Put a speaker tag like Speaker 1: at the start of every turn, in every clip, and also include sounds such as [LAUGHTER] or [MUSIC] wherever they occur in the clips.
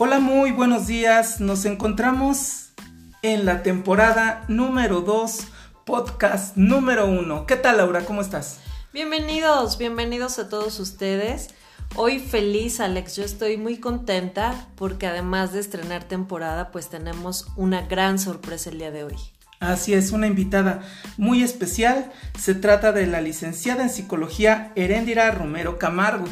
Speaker 1: Hola, muy buenos días. Nos encontramos en la temporada número 2, podcast número 1. ¿Qué tal, Laura? ¿Cómo estás?
Speaker 2: Bienvenidos, bienvenidos a todos ustedes. Hoy feliz, Alex. Yo estoy muy contenta porque además de estrenar temporada, pues tenemos una gran sorpresa el día de hoy.
Speaker 1: Así es, una invitada muy especial. Se trata de la licenciada en psicología Heréndira Romero Camargo.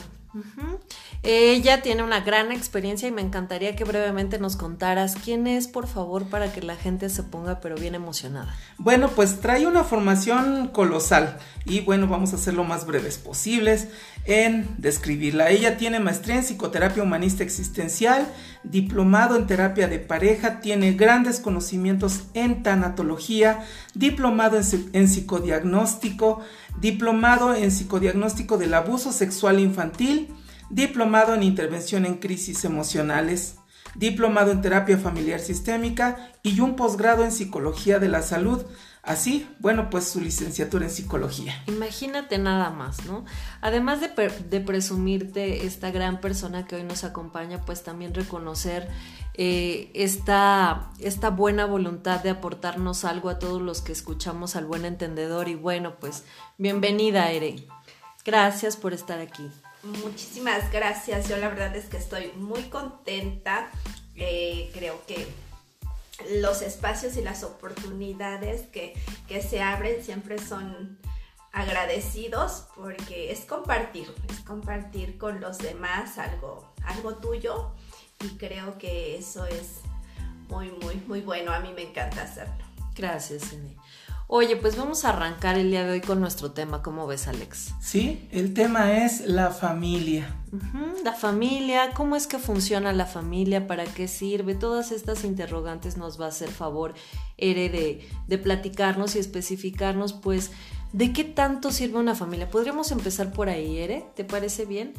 Speaker 2: Ella tiene una gran experiencia y me encantaría que brevemente nos contaras quién es, por favor, para que la gente se ponga pero bien emocionada.
Speaker 1: Bueno, pues trae una formación colosal y bueno, vamos a ser lo más breves posibles en describirla. Ella tiene maestría en psicoterapia humanista existencial, diplomado en terapia de pareja, tiene grandes conocimientos en tanatología, diplomado en, en psicodiagnóstico, diplomado en psicodiagnóstico del abuso sexual infantil, diplomado en intervención en crisis emocionales, diplomado en terapia familiar sistémica y un posgrado en psicología de la salud. Así, bueno, pues su licenciatura en psicología.
Speaker 2: Imagínate nada más, ¿no? Además de, de presumirte esta gran persona que hoy nos acompaña, pues también reconocer eh, esta, esta buena voluntad de aportarnos algo a todos los que escuchamos al buen entendedor. Y bueno, pues bienvenida, Ere. Gracias por estar aquí.
Speaker 3: Muchísimas gracias. Yo la verdad es que estoy muy contenta. Eh, creo que los espacios y las oportunidades que, que se abren siempre son agradecidos porque es compartir, es compartir con los demás algo, algo tuyo y creo que eso es muy, muy, muy bueno. A mí me encanta hacerlo.
Speaker 2: Gracias, Cine. Oye, pues vamos a arrancar el día de hoy con nuestro tema. ¿Cómo ves, Alex?
Speaker 1: Sí, el tema es la familia.
Speaker 2: la familia, cómo es que funciona la familia, para qué sirve, todas estas interrogantes nos va a hacer favor, Ere, de, de platicarnos y especificarnos, pues, de qué tanto sirve una familia. Podríamos empezar por ahí, Ere, ¿te parece bien?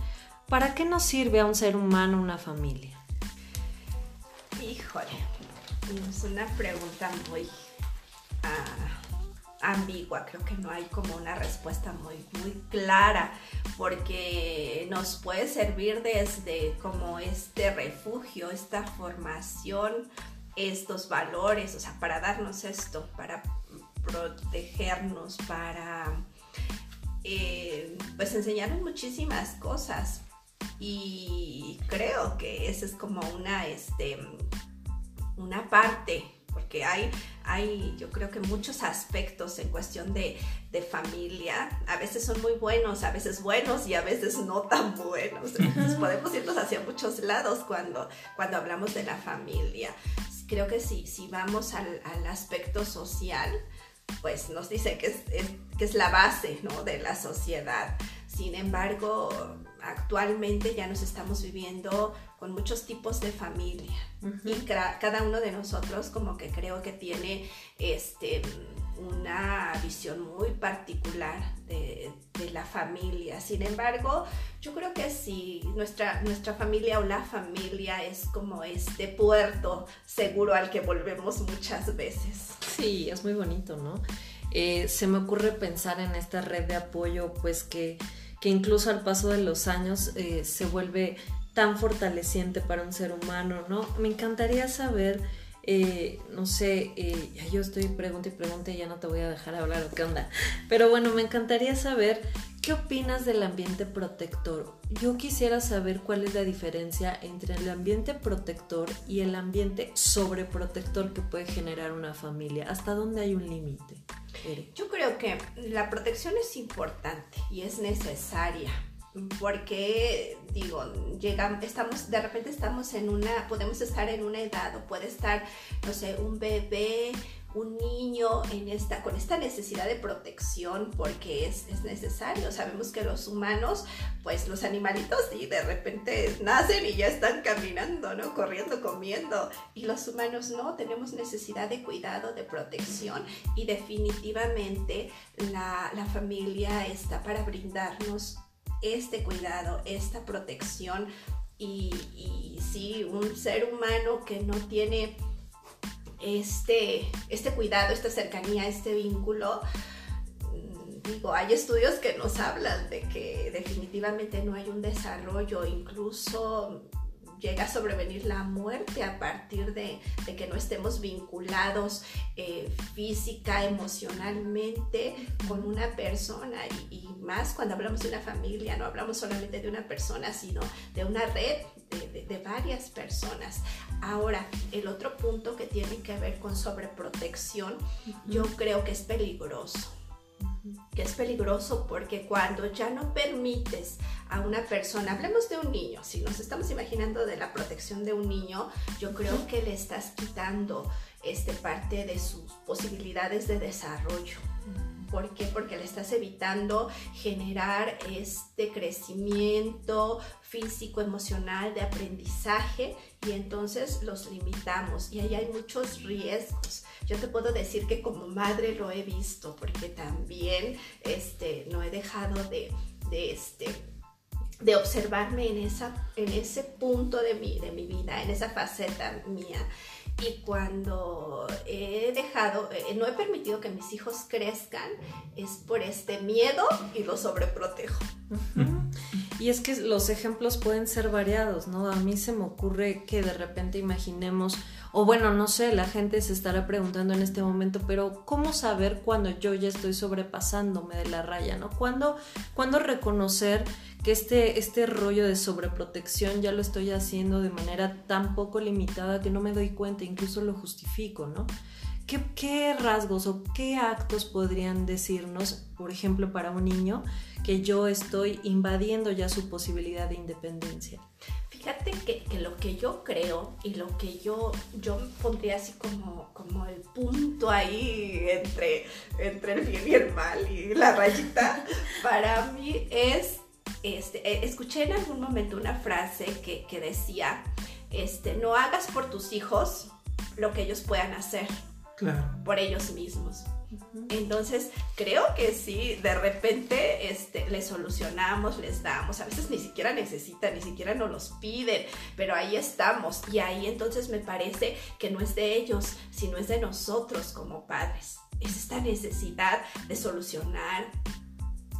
Speaker 2: ¿Para qué nos sirve a un ser humano una familia?
Speaker 3: Híjole, es una pregunta muy... Ah, ambigua, creo que no hay como una respuesta muy, muy clara, porque nos puede servir desde como este refugio, esta formación, estos valores, o sea, para darnos esto, para protegernos, para eh, pues enseñarnos muchísimas cosas. Y creo que esa es como una, este, una parte porque hay, hay yo creo que muchos aspectos en cuestión de, de, familia. A veces son muy buenos, a veces buenos y a veces no tan buenos. Entonces podemos irnos hacia muchos lados cuando, cuando hablamos de la familia. Creo que si, si vamos al, al aspecto social, pues nos dice que es, que es la base ¿no? de la sociedad. Sin embargo, actualmente ya nos estamos viviendo con muchos tipos de familia y cada uno de nosotros como que creo que tiene este una visión muy particular de, la familia. Sin embargo, yo creo que si nuestra, nuestra familia o la familia es como este puerto seguro al que volvemos muchas veces.
Speaker 2: Sí, es muy bonito, ¿no? Eh, se me ocurre pensar en esta red de apoyo, pues que, que incluso al paso de los años eh, se vuelve tan fortaleciente para un ser humano, ¿no? Me encantaría saber, eh, no sé, eh, yo estoy pregunta y pregunta y ya no te voy a dejar hablar o qué onda, pero bueno, me encantaría saber qué opinas del ambiente protector. Yo quisiera saber cuál es la diferencia entre el ambiente protector y el ambiente sobreprotector que puede generar una familia. ¿Hasta dónde hay un límite?
Speaker 3: Yo creo que la protección es importante y es necesaria porque digo, llegamos, estamos, de repente estamos en una, podemos estar en una edad o puede estar, no sé, un bebé, un niño en esta, con esta necesidad de protección porque es, es, necesario. Sabemos que los humanos, pues los animalitos y de repente nacen y ya están caminando, ¿no? Corriendo, comiendo. Y los humanos no, tenemos necesidad de cuidado, de protección y definitivamente la, la familia está para brindarnos este cuidado, esta protección y, y sí, un ser humano que no tiene este, este cuidado, esta cercanía, este vínculo, mm, digo, hay estudios que nos hablan de que definitivamente no hay un desarrollo, incluso llega a sobrevenir la muerte a partir de, que no estemos vinculados eh, física, emocionalmente con una persona. Y, más cuando hablamos de una familia, no hablamos solamente de una persona, sino de una red de, varias personas. Ahora, el otro punto que tiene que ver con sobreprotección, yo creo que es peligroso es peligroso porque cuando ya no permites a una persona, hablemos de un niño, si nos estamos imaginando de la protección de un niño, yo creo que le estás quitando este, parte de sus posibilidades de desarrollo. ¿Por qué? Porque le estás evitando generar este crecimiento físico, emocional, de aprendizaje y entonces los limitamos y ahí hay muchos riesgos. Yo te puedo decir que como madre lo he visto porque también este, no he dejado de, de este, de observarme en, esa, en ese punto de mi, de mi vida, en esa faceta mía. Y cuando he dejado, eh, no he permitido que mis hijos crezcan, es por este miedo y lo sobreprotejo.
Speaker 2: Y es que los ejemplos pueden ser variados, ¿no? A mí se me ocurre que de repente imaginemos, o bueno, no sé, la gente se estará preguntando en este momento, pero ¿cómo saber cuando yo ya estoy sobrepasándome de la raya, ¿no? ¿Cuándo, cuándo reconocer que este, este rollo de sobreprotección ya lo estoy haciendo de manera tan poco limitada que no me doy cuenta, incluso lo justifico, ¿no? ¿Qué, ¿Qué, rasgos o qué actos podrían decirnos, por ejemplo, para un niño, que yo estoy invadiendo ya su posibilidad de independencia?
Speaker 3: Fíjate que, que lo que yo creo y lo que yo, yo pondría así como, como el punto ahí entre, entre el bien y el mal y la rayita, [LAUGHS] para mí es este, eh, escuché en algún momento una frase que, decía, este, no hagas por tus hijos lo que ellos puedan hacer por ellos mismos. Entonces, creo que sí, de repente este, les solucionamos, les damos, a veces ni siquiera necesitan, ni siquiera nos los piden, pero ahí estamos. Y ahí entonces me parece que no es de ellos, sino es de nosotros como padres. Es esta necesidad de solucionar,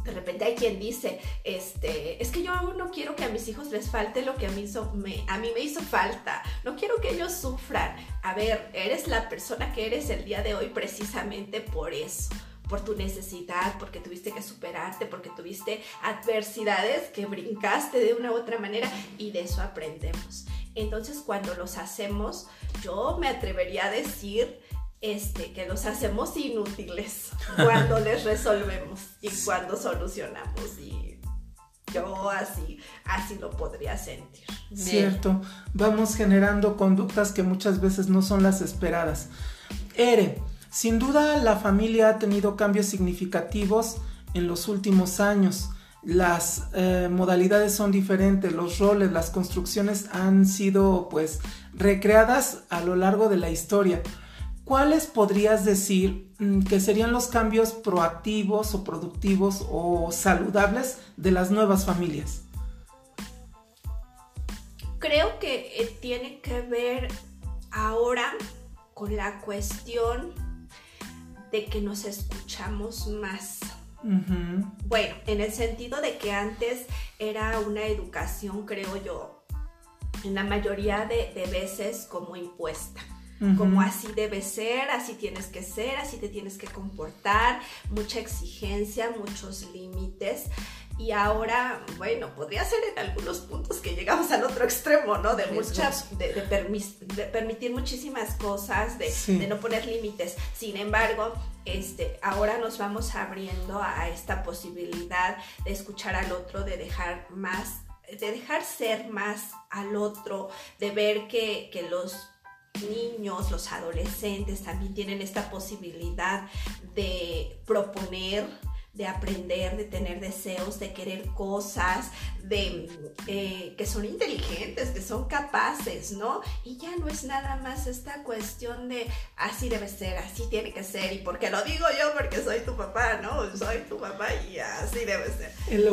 Speaker 3: de repente hay quien dice, este, es que yo no quiero que a mis hijos les falte lo que a mí, me, a mí me hizo falta, no quiero que ellos sufran. A ver, eres la persona que eres el día de hoy precisamente por eso por tu necesidad, porque tuviste que superarte, porque tuviste adversidades que brincaste de una u otra manera y de eso aprendemos. Entonces cuando los hacemos, yo me atrevería a decir este, que los hacemos inútiles [LAUGHS] cuando les resolvemos y cuando solucionamos. Y yo así, así lo podría sentir.
Speaker 1: Cierto, vamos generando conductas que muchas veces no son las esperadas. Ere, sin duda la familia ha tenido cambios significativos en los últimos años. Las eh, modalidades son diferentes, los roles, las construcciones han sido pues recreadas a lo largo de la historia. ¿Cuáles podrías decir mm, que serían los cambios proactivos o productivos o saludables de las nuevas familias?
Speaker 3: Creo que eh, tiene que ver ahora con la cuestión de que nos escuchamos más. Bueno, en el sentido de que antes era una educación, creo yo, en la mayoría de veces como impuesta como así debe ser, así tienes que ser, así te tienes que comportar, mucha exigencia, muchos límites. Y ahora, bueno, podría ser en algunos puntos que llegamos al otro extremo, ¿no? De muchas, de, permitir muchísimas cosas, de, no poner límites. Sin embargo, este, ahora nos vamos abriendo a esta posibilidad de escuchar al otro, de dejar más, de dejar ser más al otro, de ver que, que los niños, los adolescentes también tienen esta posibilidad de proponer, de aprender, de tener deseos, de querer cosas, de eh, que son inteligentes, que son capaces, ¿no? Y ya no es nada más esta cuestión de así debe ser, así tiene que ser, y porque lo digo yo, porque soy tu papá, ¿no? Soy tu papá y así debe ser.
Speaker 1: El,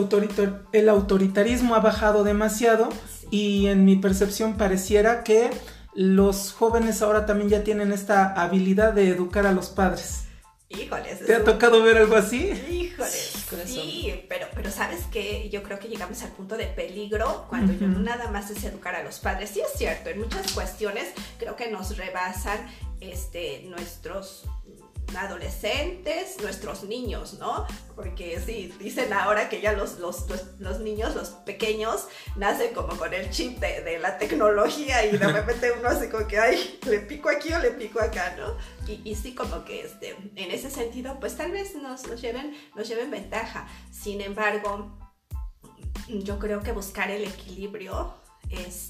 Speaker 1: el autoritarismo ha bajado demasiado y en mi percepción pareciera que los jóvenes ahora también ya tienen esta habilidad de educar a los padres.
Speaker 3: Híjoles.
Speaker 1: ¿Te ha tocado ver algo así?
Speaker 3: Híjoles. Sí, pero, pero sabes que yo creo que llegamos al punto de peligro cuando yo no nada más es educar a los padres. Sí es cierto, en muchas cuestiones creo que nos rebasan este, nuestros adolescentes, nuestros niños, ¿no? Porque sí, dicen ahora que ya los, los, los, niños, los pequeños, nacen como con el chip de, la tecnología y de [LAUGHS] repente uno hace como que, ay, le pico aquí o le pico acá, ¿no? Y, y sí, como que este, en ese sentido, pues tal vez nos, nos, lleven, nos lleven ventaja. Sin embargo, yo creo que buscar el equilibrio es,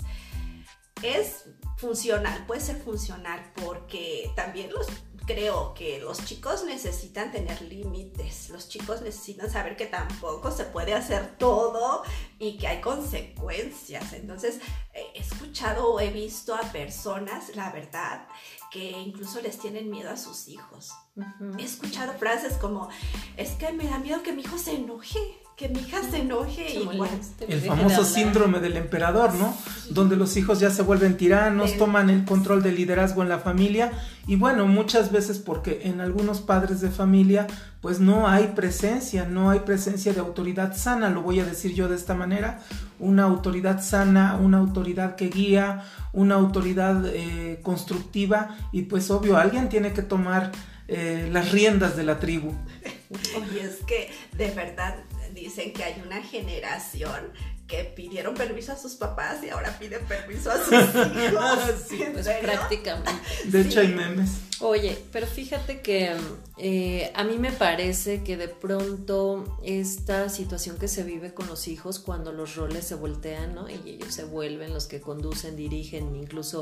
Speaker 3: es funcional, puede ser funcional porque también los creo que los chicos necesitan tener límites, los chicos necesitan saber que tampoco se puede hacer todo y que hay consecuencias. Entonces, he escuchado o he visto a personas, la verdad, que incluso les tienen miedo a sus hijos. He escuchado frases como, es que me da miedo que mi hijo se enoje que mi hija se enoje y
Speaker 1: El famoso síndrome del emperador, ¿no? Donde los hijos ya se vuelven tiranos, toman el control del liderazgo en la familia y bueno, muchas veces porque en algunos padres de familia pues no hay presencia, no hay presencia de autoridad sana, lo voy a decir yo de esta manera, una autoridad sana, una autoridad que guía, una autoridad eh, constructiva y pues obvio, alguien tiene que tomar eh, las riendas de la tribu. [LAUGHS]
Speaker 3: Oye, es que de verdad dicen que hay una generación que pidieron permiso a sus papás y ahora piden permiso a sus [LAUGHS] hijos.
Speaker 2: sí, pues prácticamente.
Speaker 1: De hecho hay memes.
Speaker 2: Oye, pero fíjate que eh, a mí me parece que de pronto esta situación que se vive con los hijos cuando los roles se voltean, ¿no? Y ellos se vuelven los que conducen, dirigen, incluso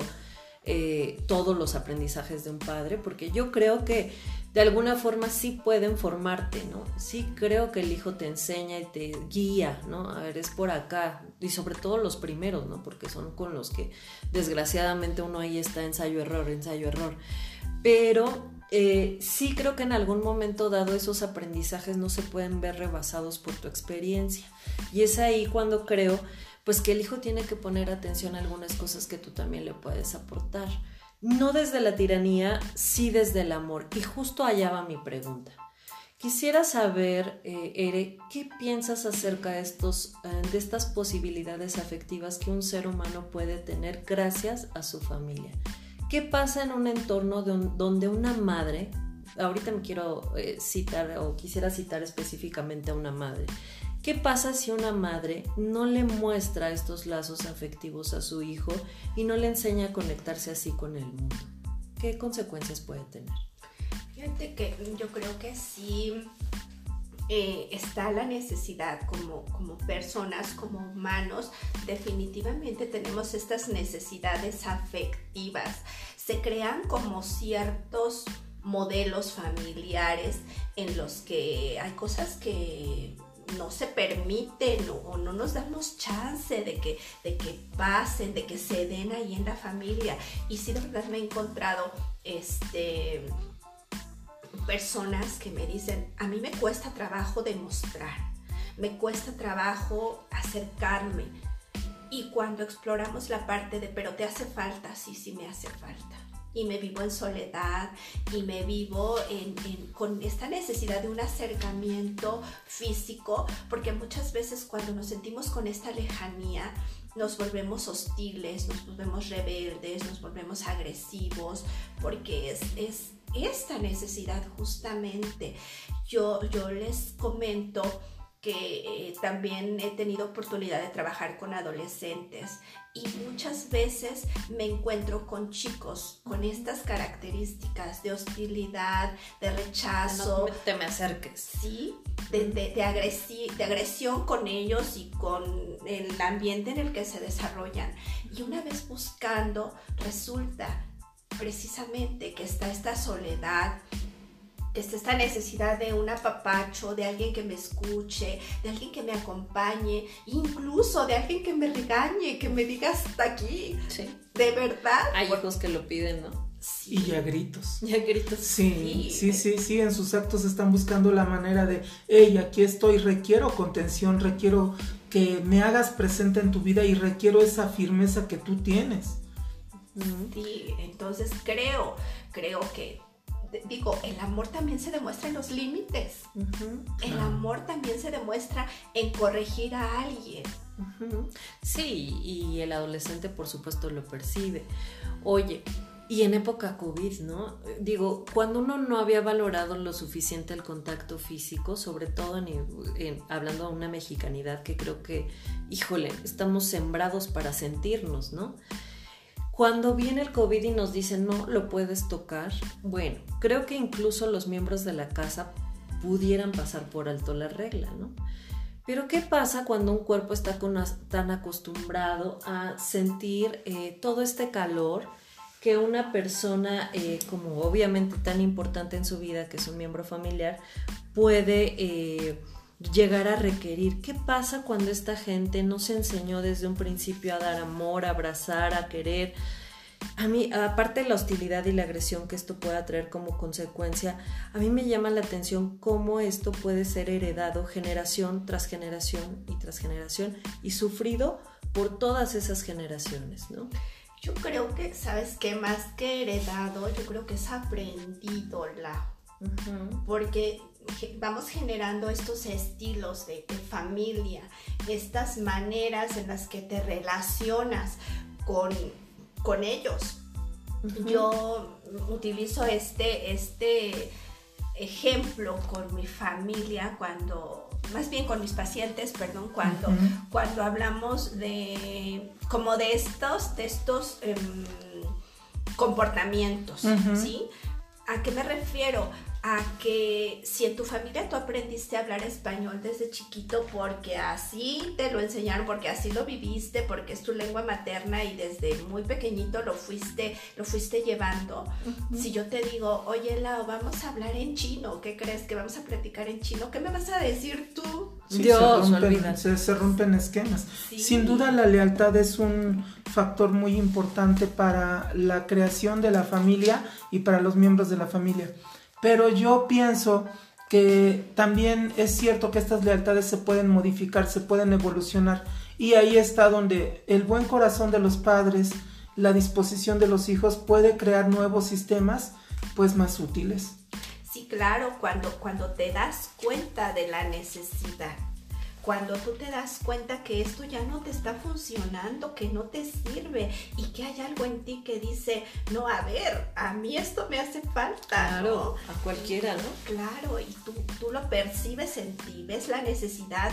Speaker 2: eh, todos los aprendizajes de un padre, porque yo creo que de alguna forma sí pueden formarte, ¿no? Sí creo que el hijo te enseña y te guía, ¿no? A ver, es por acá, y sobre todo los primeros, ¿no? Porque son con los que desgraciadamente uno ahí está ensayo-error, ensayo-error. Pero eh, sí creo que en algún momento dado esos aprendizajes no se pueden ver rebasados por tu experiencia. Y es ahí cuando creo pues que el hijo tiene que poner atención a algunas cosas que tú también le puedes aportar. No desde la tiranía, sí desde el amor. Y justo allá va mi pregunta. Quisiera saber, eh, Ere, ¿qué piensas acerca eh, de estas posibilidades afectivas que un ser humano puede tener gracias a su familia? ¿Qué pasa en un entorno donde una madre, ahorita me quiero eh, citar o quisiera citar específicamente a una madre, ¿Qué pasa si una madre no le muestra estos lazos afectivos a su hijo y no le enseña a conectarse así con el mundo? ¿Qué consecuencias puede tener?
Speaker 3: Fíjate que yo creo que sí eh, está la necesidad como, como personas, como humanos, definitivamente tenemos estas necesidades afectivas. Se crean como ciertos modelos familiares en los que hay cosas que no se permiten o, no nos damos chance de que, de que pasen, de que se den ahí en la familia. Y sí, de verdad me he encontrado este, personas que me dicen, a mí me cuesta trabajo demostrar, me cuesta trabajo acercarme. Y cuando exploramos la parte de, pero te hace falta, sí, sí me hace falta y me vivo en soledad y me vivo con esta necesidad de un acercamiento físico, porque muchas veces cuando nos sentimos con esta lejanía, nos volvemos hostiles, nos volvemos rebeldes, nos volvemos agresivos, porque es, es esta necesidad justamente. Yo, yo les comento que eh, también he tenido oportunidad de trabajar con adolescentes y muchas veces me encuentro con chicos con estas características de hostilidad, de rechazo.
Speaker 2: No te me acerques.
Speaker 3: Sí, de, de, de, agresión con ellos y con el ambiente en el que se desarrollan. Y una vez buscando, resulta precisamente que está esta soledad, es esta necesidad de un apapacho, de alguien que me escuche, de alguien que me acompañe, incluso de alguien que me regañe, que me diga hasta aquí. Sí. De verdad.
Speaker 2: Hay hijos que lo piden, ¿no?
Speaker 1: Sí. Y ya gritos.
Speaker 2: Ya gritos.
Speaker 1: Sí, sí, sí, sí, en sus actos están buscando la manera de, hey, aquí estoy, requiero contención, requiero que me hagas presente en tu vida y requiero esa firmeza que tú tienes.
Speaker 3: Sí, entonces creo, creo que digo, el amor también se demuestra en los límites. El amor también se demuestra en corregir a alguien.
Speaker 2: Sí, y el adolescente por supuesto lo percibe. Oye, y en época COVID, ¿no? Digo, cuando uno no había valorado lo suficiente el contacto físico, sobre todo en, hablando de una mexicanidad que creo que, híjole, estamos sembrados para sentirnos, ¿no? Cuando viene el COVID y nos dicen no lo puedes tocar, bueno, creo que incluso los miembros de la casa pudieran pasar por alto la regla, ¿no? Pero ¿qué pasa cuando un cuerpo está tan acostumbrado a sentir eh, todo este calor que una persona, eh, como obviamente tan importante en su vida, que es un miembro familiar, puede eh, llegar a requerir. ¿Qué pasa cuando esta gente no se enseñó desde un principio a dar amor, a abrazar, a querer? A mí, aparte de la hostilidad y la agresión que esto pueda traer como consecuencia, a mí me llama la atención cómo esto puede ser heredado generación tras generación y tras generación y sufrido por todas esas generaciones, ¿no?
Speaker 3: Yo creo que, ¿sabes qué? Más que heredado, yo creo que es aprendido la... Porque vamos generando estos estilos de, familia, estas maneras en las que te relacionas con, con ellos. Yo utilizo este, este ejemplo con mi familia cuando, más bien con mis pacientes, perdón, cuando, cuando hablamos de como de estos, de estos em, comportamientos, ¿sí? ¿A qué me refiero? A que si en tu familia tú aprendiste a hablar español desde chiquito porque así te lo enseñaron, porque así lo viviste, porque es tu lengua materna y desde muy pequeñito lo fuiste, lo fuiste llevando. Si yo te digo, oye Lau, vamos a hablar en chino, ¿qué crees? Que vamos a platicar en chino, ¿qué me vas a decir tú?
Speaker 1: Dios, se rompen, esquemas. Sin duda la lealtad es un factor muy importante para la creación de la familia y para los miembros de la familia. Pero yo pienso que también es cierto que estas lealtades se pueden modificar, se pueden evolucionar. Y ahí está donde el buen corazón de los padres, la disposición de los hijos puede crear nuevos sistemas pues más útiles.
Speaker 3: Sí, claro, cuando, cuando te das cuenta de la necesidad cuando tú te das cuenta que esto ya no te está funcionando, que no te sirve y que hay algo en ti que dice, no, a ver, a mí esto me hace falta.
Speaker 2: Claro, a cualquiera, ¿no?
Speaker 3: Claro, y tú, tú lo percibes en ti, ves la necesidad,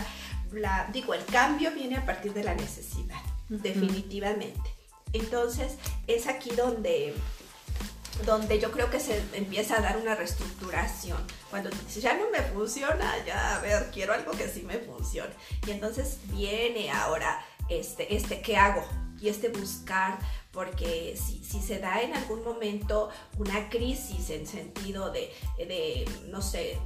Speaker 3: la, digo, el cambio viene a partir de la necesidad, definitivamente. Entonces, es aquí donde donde yo creo que se empieza a dar una reestructuración. Cuando dices, ya no me funciona, ya, a ver, quiero algo que sí me funcione. Y entonces viene ahora este, este, ¿qué hago? Y este buscar, porque si, si se da en algún momento una crisis en sentido de, de no sé,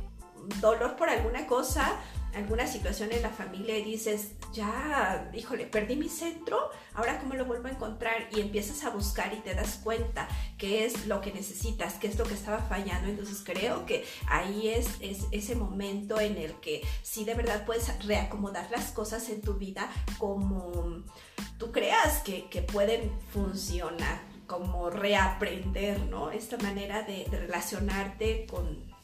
Speaker 3: dolor por alguna cosa, alguna situación en la familia y dices, ya, híjole, perdí mi centro, ahora cómo lo vuelvo a encontrar y empiezas a buscar y te das cuenta qué es lo que necesitas, qué es lo que estaba fallando. Entonces creo que ahí es, es ese momento en el que sí de verdad puedes reacomodar las cosas en tu vida como tú creas que, pueden funcionar, como reaprender, ¿no? Esta manera de relacionarte con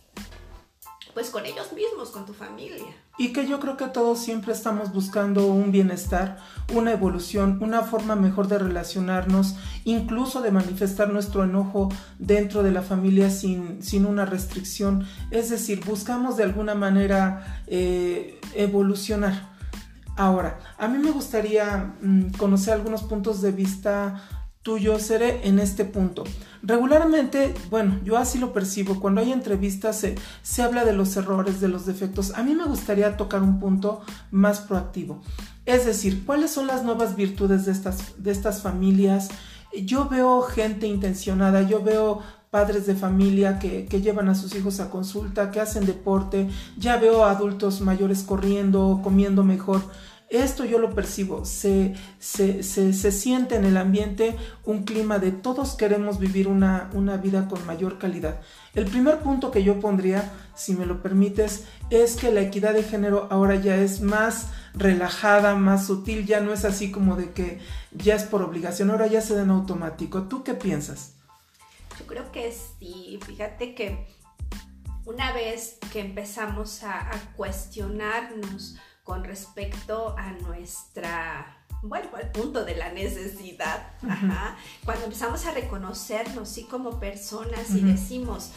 Speaker 3: pues con ellos mismos, con tu familia.
Speaker 1: Y que yo creo que todos siempre estamos buscando un bienestar, una evolución, una forma mejor de relacionarnos, incluso de manifestar nuestro enojo dentro de la familia sin, sin una restricción. Es decir, buscamos de alguna manera eh, evolucionar. Ahora, a mí me gustaría mm, conocer algunos puntos de vista tuyo seré en este punto. Regularmente, bueno, yo así lo percibo, cuando hay entrevistas se, habla de los errores, de los defectos. A mí me gustaría tocar un punto más proactivo. Es decir, ¿cuáles son las nuevas virtudes de estas, de estas familias? Yo veo gente intencionada, yo veo padres de familia que, que, llevan a sus hijos a consulta, que hacen deporte, ya veo adultos mayores corriendo, comiendo mejor. Esto yo lo percibo, se, se, se, siente en el ambiente un clima de todos queremos vivir una, una vida con mayor calidad. El primer punto que yo pondría, si me lo permites, es que la equidad de género ahora ya es más relajada, más sutil, ya no es así como de que ya es por obligación, ahora ya se da en automático. ¿Tú qué piensas?
Speaker 3: Yo creo que sí, fíjate que una vez que empezamos a, cuestionarnos con respecto a nuestra bueno, al punto de la necesidad, cuando empezamos a reconocernos, sí, como personas y decimos,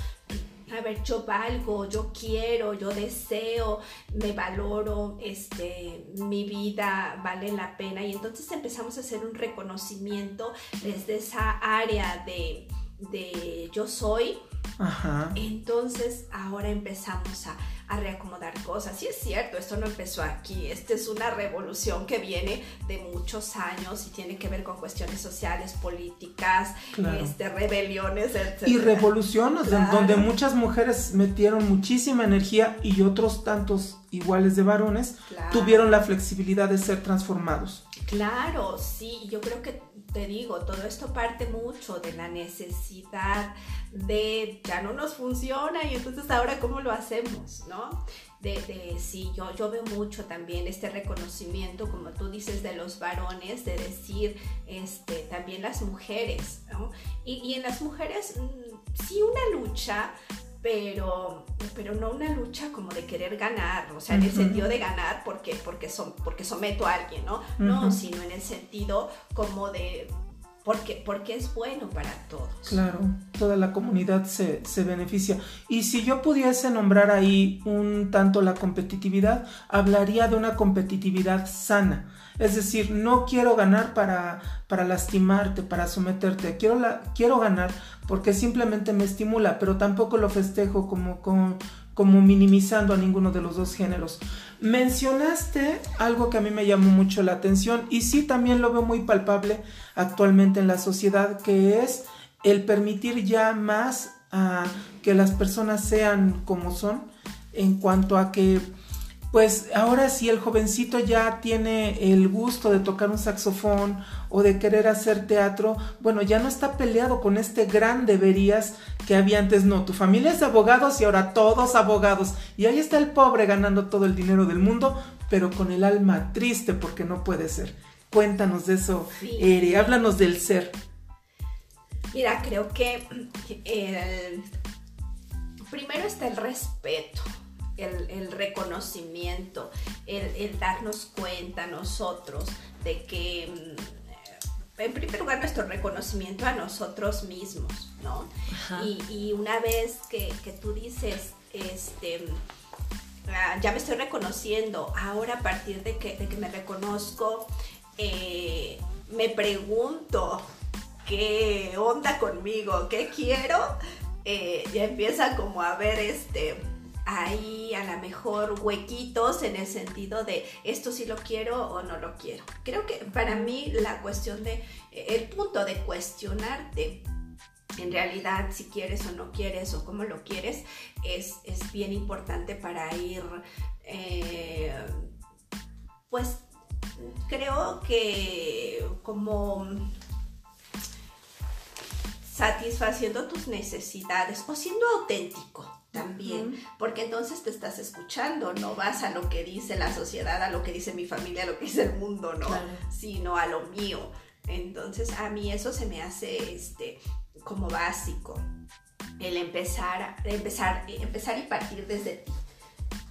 Speaker 3: a ver, yo valgo, yo quiero, yo deseo, me valoro, este, mi vida vale la pena y entonces empezamos a hacer un reconocimiento desde esa área de, de yo soy. Ajá. Entonces ahora empezamos a a reacomodar cosas. Y es cierto, esto no empezó aquí, esta es una revolución que viene de muchos años y tiene que ver con cuestiones sociales, políticas, este, rebeliones, etc.
Speaker 1: Y revoluciones donde muchas mujeres metieron muchísima energía y otros tantos iguales de varones tuvieron la flexibilidad de ser transformados.
Speaker 3: Claro, sí, yo creo que te digo, todo esto parte mucho de la necesidad de ya no nos funciona y entonces ahora cómo lo hacemos, ¿no? De, de sí, yo, yo veo mucho también este reconocimiento, como tú dices, de los varones, de decir este, también las mujeres, ¿no? Y, y en las mujeres mm, sí una lucha, pero, pero no una lucha como de querer ganar, o sea, en el sentido de ganar porque, porque, porque someto a alguien, ¿no? No, sino en el sentido como de porque, porque es bueno para todos.
Speaker 1: Claro, toda la comunidad se, beneficia. Y si yo pudiese nombrar ahí un tanto la competitividad, hablaría de una competitividad sana. Es decir, no quiero ganar para, para lastimarte, para someterte. Quiero, la, quiero ganar porque simplemente me estimula, pero tampoco lo festejo como, como, minimizando a ninguno de los dos géneros. Mencionaste algo que a mí me llamó mucho la atención y sí también lo veo muy palpable actualmente en la sociedad, que es el permitir ya más que las personas sean como son en cuanto a que pues ahora si el jovencito ya tiene el gusto de tocar un saxofón o de querer hacer teatro, bueno, ya no está peleado con este gran deberías que había antes, no, tu familia es de abogados y ahora todos abogados. Y ahí está el pobre ganando todo el dinero del mundo, pero con el alma triste porque no puede ser. Cuéntanos de eso, Eri, háblanos del ser.
Speaker 3: Mira, creo que el... primero está el respeto el, reconocimiento, el, darnos cuenta nosotros de que, mm, en primer lugar, nuestro reconocimiento a nosotros mismos, ¿no? Y, una vez que, tú dices, este, ah, ya me estoy reconociendo, ahora a partir de que, me reconozco, eh, me pregunto qué onda conmigo, qué quiero, eh, ya empieza como a ver este hay a lo mejor huequitos en el sentido de esto sí lo quiero o no lo quiero. Creo que para mí la cuestión de, el punto de cuestionarte en realidad si quieres o no quieres o cómo lo quieres es, bien importante para ir, eh, pues creo que como satisfaciendo tus necesidades o siendo auténtico también, porque entonces te estás escuchando, no vas a lo que dice la sociedad, a lo que dice mi familia, a lo que dice el mundo, ¿no? Sino a lo mío. Entonces a mí eso se me hace este, como básico, el empezar, empezar, empezar y partir desde ti.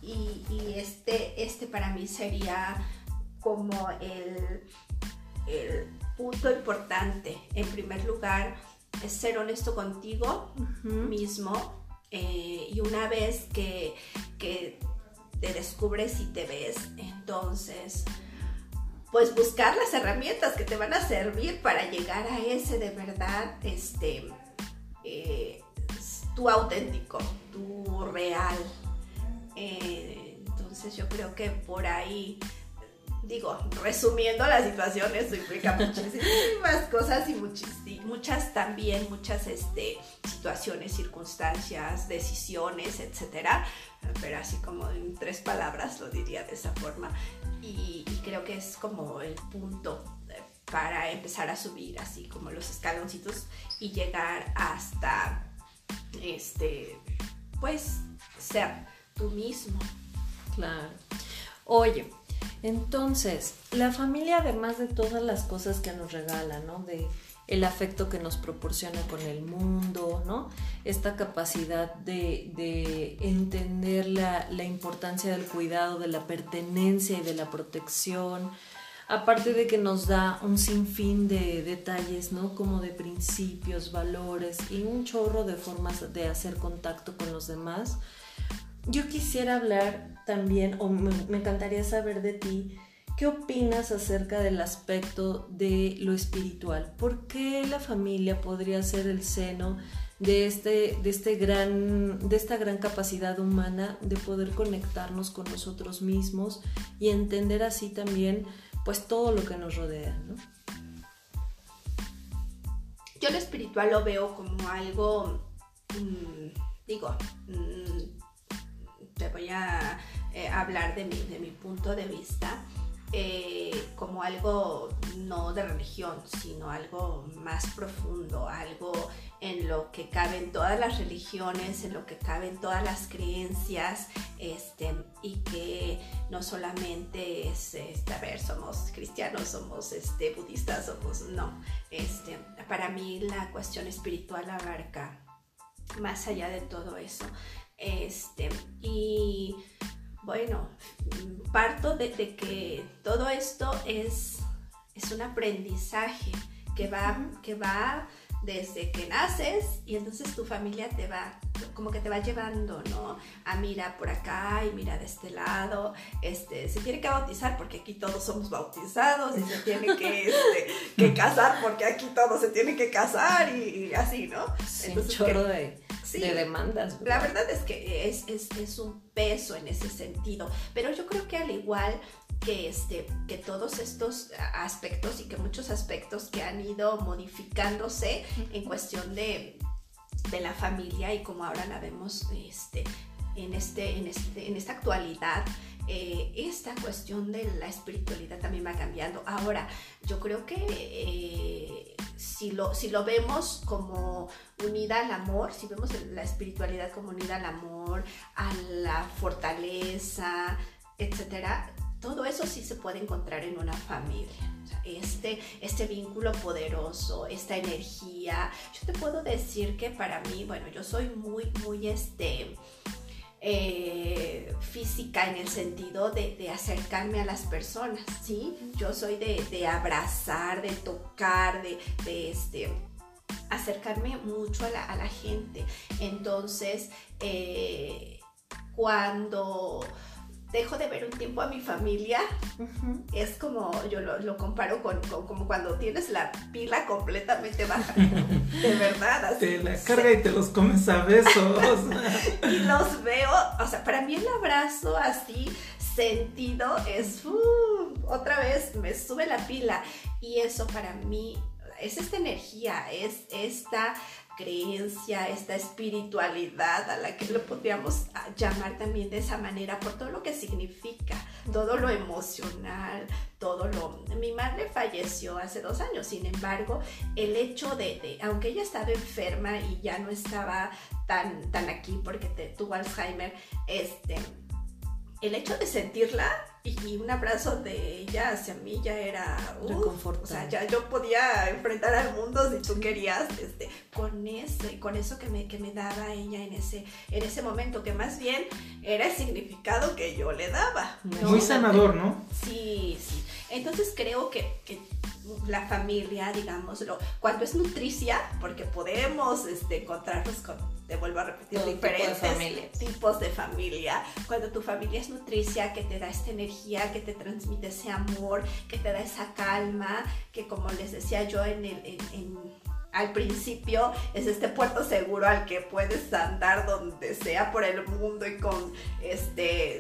Speaker 3: Y, este, este para mí sería como el, el punto importante. En primer lugar, es ser honesto contigo mismo eh, y una vez que, te descubres y te ves, entonces pues buscar las herramientas que te van a servir para llegar a ese de verdad, este, eh, tu auténtico, tu real. Eh, entonces yo creo que por ahí digo, resumiendo la situación, esto implica muchísimas [LAUGHS] cosas y muchas también, muchas este, situaciones, circunstancias, decisiones, etcétera. Pero así como en tres palabras lo diría de esa forma. Y, creo que es como el punto eh, para empezar a subir así como los escaloncitos y llegar hasta este pues ser tú mismo.
Speaker 2: Claro. Oye, entonces, la familia, además de todas las cosas que nos regala, ¿no? De el afecto que nos proporciona con el mundo, ¿no? Esta capacidad de, entender la, importancia del cuidado, de la pertenencia y de la protección, aparte de que nos da un sinfín de detalles, ¿no? Como de principios, valores y un chorro de formas de hacer contacto con los demás. Yo quisiera hablar también, o me, encantaría saber de ti, ¿Qué opinas acerca del aspecto de lo espiritual? ¿Por qué la familia podría ser el seno de, este, de, este gran, de esta gran capacidad humana de poder conectarnos con nosotros mismos y entender así también pues todo lo que nos rodea?
Speaker 3: Yo lo espiritual lo veo como algo, mm, digo, mm, te voy a eh, hablar de mi, de mi punto de vista eh, como algo no de religión, sino algo más profundo, algo en lo que caben todas las religiones, en lo que caben todas las creencias, este, y que no solamente es, este, a ver, somos cristianos, somos este, budistas, somos, no, este, para mí la cuestión espiritual abarca más allá de todo eso, este, y bueno, parto de, que todo esto es, es un aprendizaje que va, que va desde que naces y entonces tu familia te va, como que te va llevando, ¿no? A mira por acá y mira de este lado, este, se tiene que bautizar porque aquí todos somos bautizados y se tiene que, [LAUGHS] este, casar porque aquí todos se tienen que casar y, así, ¿no?
Speaker 2: entonces, chorro de de demandas.
Speaker 3: La verdad es que es, es, un peso en ese sentido, pero yo creo que al igual que, este, que todos estos aspectos y que muchos aspectos que han ido modificándose en cuestión de, de la familia y como ahora la vemos este, en, este, en, este, en esta actualidad, eh, esta cuestión de la espiritualidad también va cambiando. Ahora, yo creo que eh, si, lo, si lo vemos como unida al amor, si vemos la espiritualidad como unida al amor, a la fortaleza, etcétera, todo eso sí se puede encontrar en una familia. este, este vínculo poderoso, esta energía. Yo te puedo decir que para mí, bueno, yo soy muy, muy este eh, física en el sentido de, acercarme a las personas, ¿sí? Yo soy de, abrazar, de tocar, de, este, acercarme mucho a la, gente. Entonces, eh, cuando dejo de ver un tiempo a mi familia, es como, yo lo, comparo con, como cuando tienes la pila completamente baja, [LAUGHS] de verdad.
Speaker 1: Así, te la carga y te los comes a besos. [LAUGHS]
Speaker 3: y los veo, o sea, para mí el abrazo así sentido es, uh, otra vez me sube la pila y eso para mí es esta energía, es esta creencia, esta espiritualidad a la que lo podríamos llamar también de esa manera por todo lo que significa, todo lo emocional, todo lo... Mi madre falleció hace dos años, sin embargo, el hecho de, aunque ella estaba enferma y ya no estaba tan, tan aquí porque tuvo Alzheimer, este, el hecho de sentirla y un abrazo de ella hacia mí ya era
Speaker 2: uh,
Speaker 3: o sea ya yo podía enfrentar al mundo si tú querías este con eso y con eso que me, que me daba ella en ese en ese momento que más bien era el significado que yo le daba.
Speaker 1: Muy sanador no
Speaker 3: sí sí. Entonces creo que, que la familia digámoslo cuando es nutricia porque podemos este, encontrarnos con te vuelvo a repetir, diferentes tipos de familia. Cuando tu familia es nutricia, que te da esta energía, que te transmite ese amor, que te da esa calma, que como les decía yo en el, al principio es este puerto seguro al que puedes andar donde sea por el mundo y con este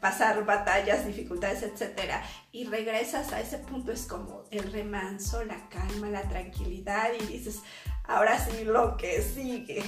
Speaker 3: pasar batallas, dificultades, etcétera, y regresas a ese punto es como el remanso, la calma, la tranquilidad y dices, ahora sí lo que sigue,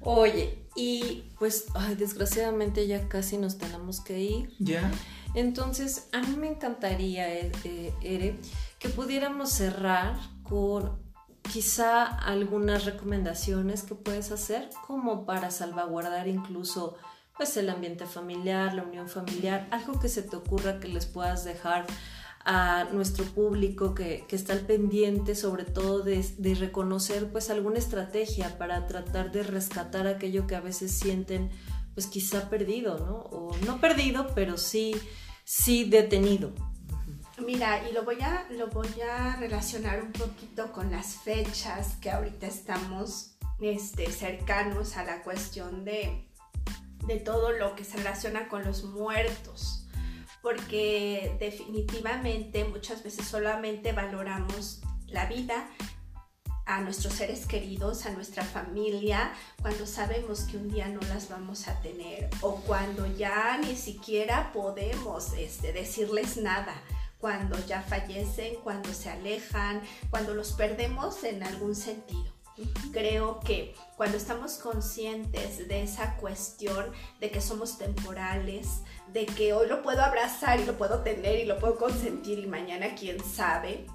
Speaker 2: Oye, y pues desgraciadamente ya casi nos tenemos que ir.
Speaker 1: Ya.
Speaker 2: Entonces, a mí me encantaría, eh, eh, Ere, que pudiéramos cerrar con quizá algunas recomendaciones que puedes hacer como para salvaguardar incluso pues el ambiente familiar, la unión familiar, algo que se te ocurra que les puedas dejar a nuestro público que, está al pendiente sobre todo de, de, reconocer pues alguna estrategia para tratar de rescatar aquello que a veces sienten pues quizá perdido, ¿no? O no perdido, pero sí, sí detenido.
Speaker 3: Mira, y lo voy a, lo voy a relacionar un poquito con las fechas que ahorita estamos este, cercanos a la cuestión de, de todo lo que se relaciona con los muertos porque definitivamente muchas veces solamente valoramos la vida a nuestros seres queridos, a nuestra familia, cuando sabemos que un día no las vamos a tener o cuando ya ni siquiera podemos este, decirles nada, cuando ya fallecen, cuando se alejan, cuando los perdemos en algún sentido. Creo que cuando estamos conscientes de esa cuestión de que somos temporales, de que hoy lo puedo abrazar y lo puedo tener y lo puedo consentir y mañana quién sabe,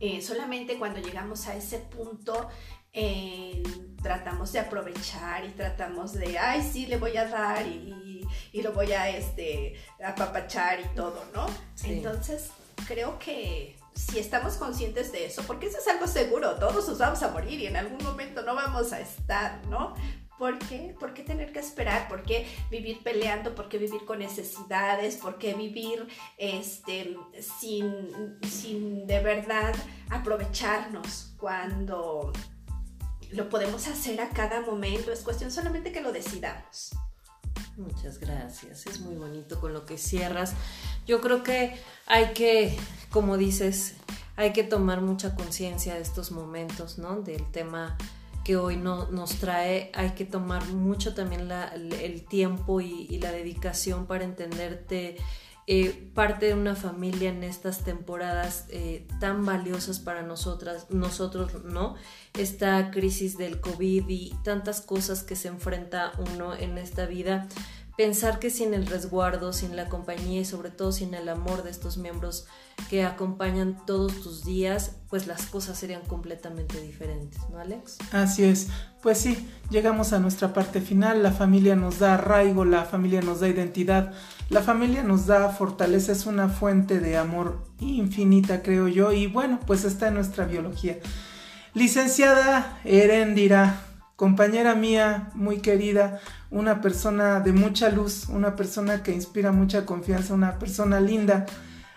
Speaker 3: eh, solamente cuando llegamos a ese punto eh, tratamos de aprovechar y tratamos de, ay, sí, le voy a dar y, y lo voy a este, apapachar y todo, ¿no? Entonces, creo que si estamos conscientes de eso, porque eso es algo seguro, todos nos vamos a morir y en algún momento no vamos a estar, ¿no? ¿Por qué? ¿Por qué tener que esperar? ¿Por qué vivir peleando? ¿Por qué vivir con necesidades? ¿Por qué vivir este, sin, sin de verdad aprovecharnos cuando lo podemos hacer a cada momento? Es cuestión solamente que lo decidamos.
Speaker 2: Muchas gracias, es muy bonito con lo que cierras. Yo creo que hay que, como dices, hay que tomar mucha conciencia de estos momentos, ¿no? Del tema que hoy no, nos trae, hay que tomar mucho también el tiempo y, la dedicación para entenderte eh, parte de una familia en estas temporadas eh, tan valiosas para nosotras, nosotros, ¿no? Esta crisis del COVID y tantas cosas que se enfrenta uno en esta vida pensar que sin el resguardo, sin la compañía y sobre todo sin el amor de estos miembros que acompañan todos tus días, pues las cosas serían completamente diferentes, ¿no, Alex?
Speaker 1: Así es. Pues sí, llegamos a nuestra parte final. La familia nos da arraigo, la familia nos da identidad, la familia nos da fortaleza, es una fuente de amor infinita, creo yo, y bueno, pues está en nuestra biología. Licenciada Erendira, compañera mía muy querida, una persona de mucha luz, una persona que inspira mucha confianza, una persona linda,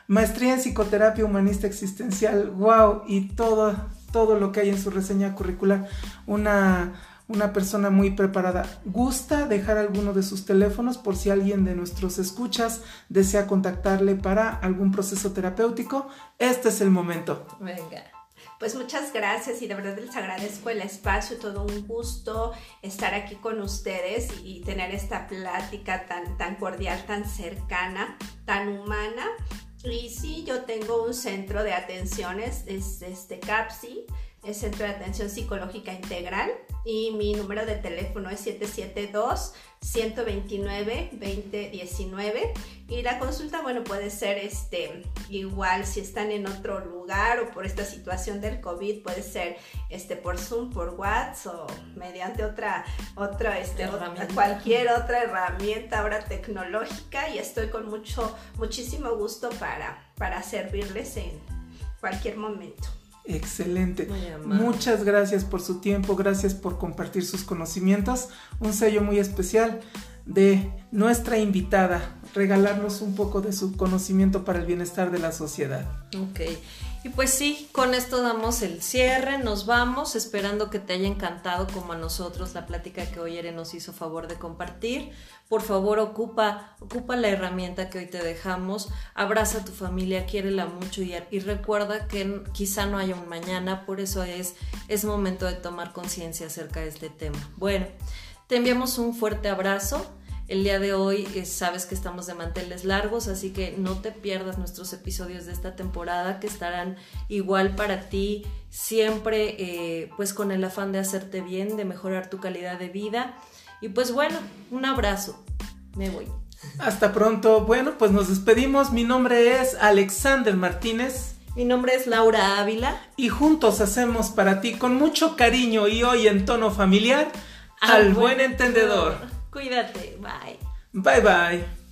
Speaker 1: maestría en psicoterapia humanista existencial, wow, y todo, todo lo que hay en su reseña curricular, una, una persona muy preparada. ¿Gusta dejar alguno de sus teléfonos por si alguien de nuestros escuchas desea contactarle para algún proceso terapéutico? Este es el momento.
Speaker 3: Venga. Pues muchas gracias y de verdad les agradezco el espacio, todo un gusto estar aquí con ustedes y tener esta plática tan, tan cordial, tan cercana, tan humana. Y sí, yo tengo un centro de atenciones, es este CAPSI, es Centro de Atención Psicológica Integral y mi número de teléfono es 772 129 2019 y la consulta bueno puede ser este igual si están en otro lugar o por esta situación del COVID puede ser este por Zoom por WhatsApp o mediante otra otra este cualquier otra herramienta ahora tecnológica. Y estoy con mucho muchísimo gusto para para servirles en cualquier momento.
Speaker 1: Excelente. Muchas gracias por su tiempo, gracias por compartir sus conocimientos. Un sello muy especial de nuestra invitada, regalarnos un poco de su conocimiento para el bienestar de la sociedad.
Speaker 2: Ok. Y pues sí, con esto damos el cierre, nos vamos, esperando que te haya encantado como a nosotros la plática que hoy Ere nos hizo favor de compartir. Por favor, ocupa, ocupa la herramienta que hoy te dejamos, abraza a tu familia, quiérela mucho y, y recuerda que quizá no haya un mañana, por eso es, es momento de tomar conciencia acerca de este tema. Bueno, te enviamos un fuerte abrazo. El día de hoy eh, sabes que estamos de manteles largos, así que no te pierdas nuestros episodios de esta temporada que estarán igual para ti, siempre eh, pues con el afán de hacerte bien, de mejorar tu calidad de vida. Y pues bueno, un abrazo. Me voy.
Speaker 1: Hasta pronto. Bueno, pues nos despedimos. Mi nombre es Alexander Martínez.
Speaker 2: Mi nombre es Laura Ávila.
Speaker 1: Y juntos hacemos para ti con mucho cariño y hoy en tono familiar al, buen entendedor.
Speaker 2: Cuídate, bye.
Speaker 1: Bye bye.